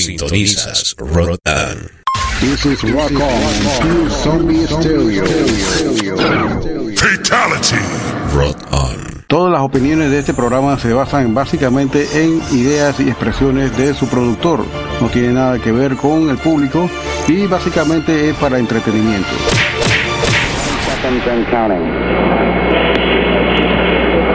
Sintonizas Rotan. This is Rock On, Pure Zombie Stereo. Fatality. Rotan. Todas las opiniones de este programa se basan básicamente en ideas y expresiones de su productor. No tiene nada que ver con el público y básicamente es para entretenimiento. seconds and counting.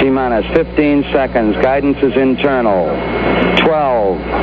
T minus 15 seconds. Guidance is internal. 12,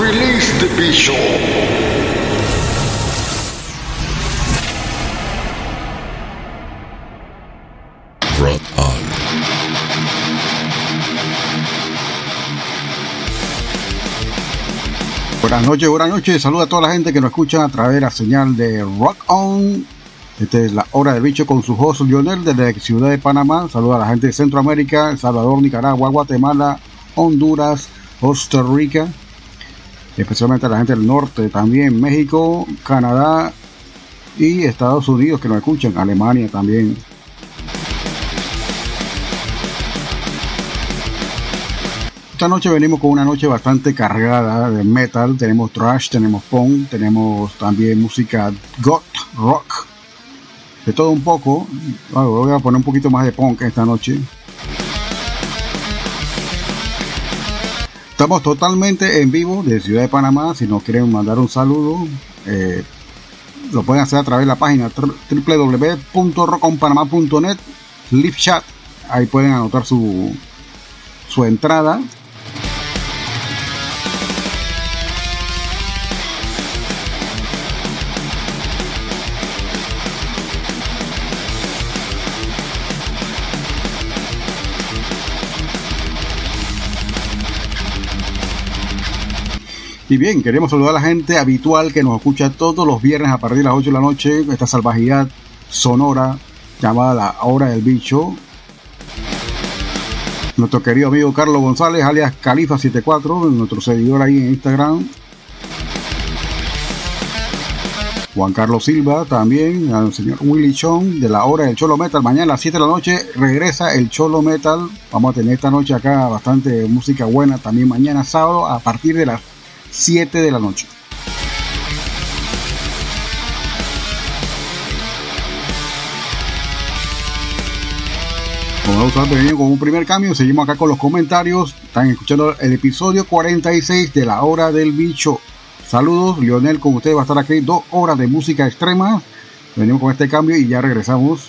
Release the Bishop. Buenas noches, buenas noches. Saluda a toda la gente que nos escucha a través de la señal de Rock On. Esta es la hora del bicho con su host Lionel desde la ciudad de Panamá. Saluda a la gente de Centroamérica, El Salvador, Nicaragua, Guatemala, Honduras, Costa Rica. Especialmente a la gente del norte, también México, Canadá y Estados Unidos que nos escuchan. Alemania también. Esta noche venimos con una noche bastante cargada de metal. Tenemos thrash, tenemos punk, tenemos también música goth, rock. De todo un poco. Ah, Voy a poner un poquito más de punk esta noche. Estamos totalmente en vivo de Ciudad de Panamá. Si nos quieren mandar un saludo, eh, lo pueden hacer a través de la página www.rockonpanamá.net. Live chat. Ahí pueden anotar su, su entrada. Y bien, queremos saludar a la gente habitual que nos escucha todos los viernes a partir de las 8 de la noche, esta salvajidad sonora llamada La Hora del Bicho. Nuestro querido amigo Carlos González, alias Califa74, nuestro seguidor ahí en Instagram. Juan Carlos Silva también, al señor Willy Chong de la hora del Cholo Metal. Mañana a las 7 de la noche regresa el Cholo Metal. Vamos a tener esta noche acá bastante música buena. También mañana sábado a partir de las 7 de la noche. Como con un primer cambio, seguimos acá con los comentarios. Están escuchando el episodio 46 de la hora del bicho. Saludos, Lionel con ustedes va a estar aquí dos horas de música extrema. Venimos con este cambio y ya regresamos.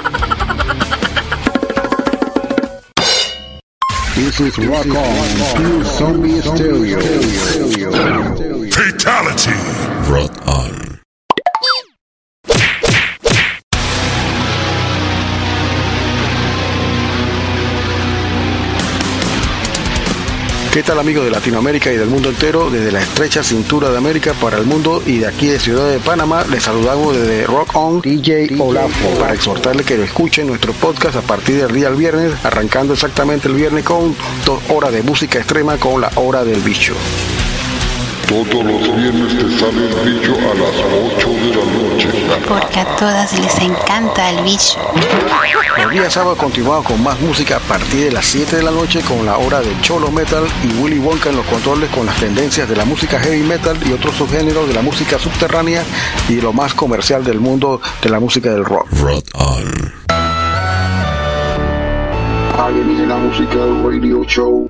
This is Rock On, Pure Zombie Stereo. Fatality. Rotan. ¿Qué tal amigos de Latinoamérica y del mundo entero? Desde la estrecha cintura de América para el mundo y de aquí de Ciudad de Panamá les saludamos desde Rock On DJ Olafo para exhortarle que lo escuchen nuestro podcast a partir del día al viernes, arrancando exactamente el viernes con dos horas de música extrema con la hora del bicho. Todos los viernes te sale el bicho a las 8 de la noche. Porque a todas les encanta el bicho. Los días sábados continuamos con más música a partir de las 7 de la noche con la hora del Cholo Metal y Willy Wonka en los controles con las tendencias de la música heavy metal y otros subgéneros de la música subterránea y lo más comercial del mundo de la música del rock. Rotan. Alienígena Musical Radio Show.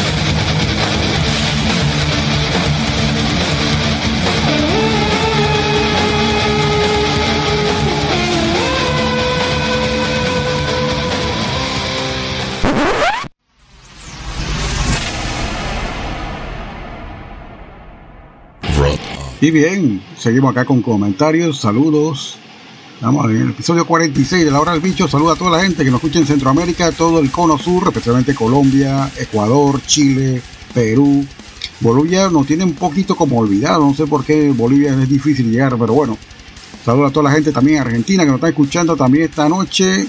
Y bien, seguimos acá con comentarios, saludos. Vamos en el episodio 46 de la hora del bicho. Saluda a toda la gente que nos escucha en Centroamérica, todo el cono sur, especialmente Colombia, Ecuador, Chile, Perú. Bolivia nos tiene un poquito como olvidado, no sé por qué Bolivia es difícil llegar, pero bueno. Saluda a toda la gente también en Argentina que nos está escuchando también esta noche.